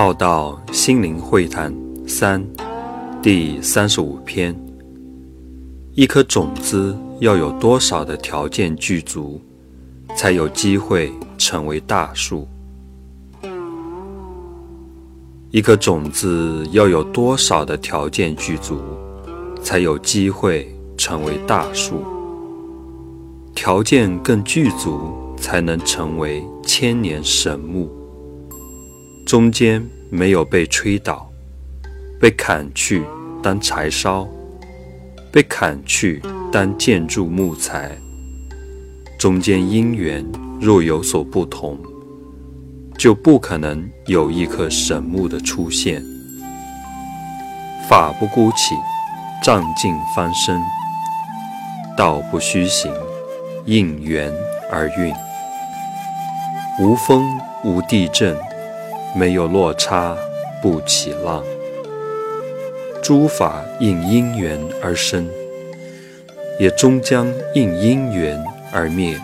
浩道心灵会谈三第三十五篇：一颗种子要有多少的条件具足，才有机会成为大树？一颗种子要有多少的条件具足，才有机会成为大树？条件更具足，才能成为千年神木。中间没有被吹倒，被砍去当柴烧，被砍去当建筑木材。中间因缘若有所不同，就不可能有一棵神木的出现。法不孤起，丈尽方生；道不虚行，应缘而运。无风无地震。没有落差，不起浪。诸法应因缘而生，也终将应因缘而灭。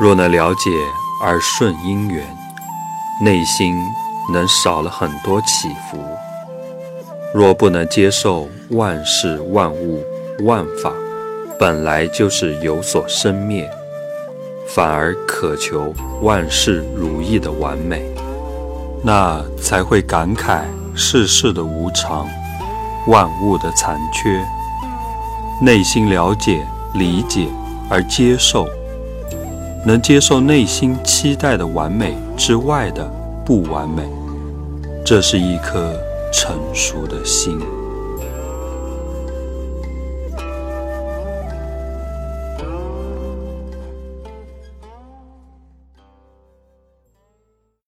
若能了解而顺因缘，内心能少了很多起伏。若不能接受万事万物万法本来就是有所生灭，反而渴求万事如意的完美。那才会感慨世事的无常，万物的残缺。内心了解、理解而接受，能接受内心期待的完美之外的不完美，这是一颗成熟的心。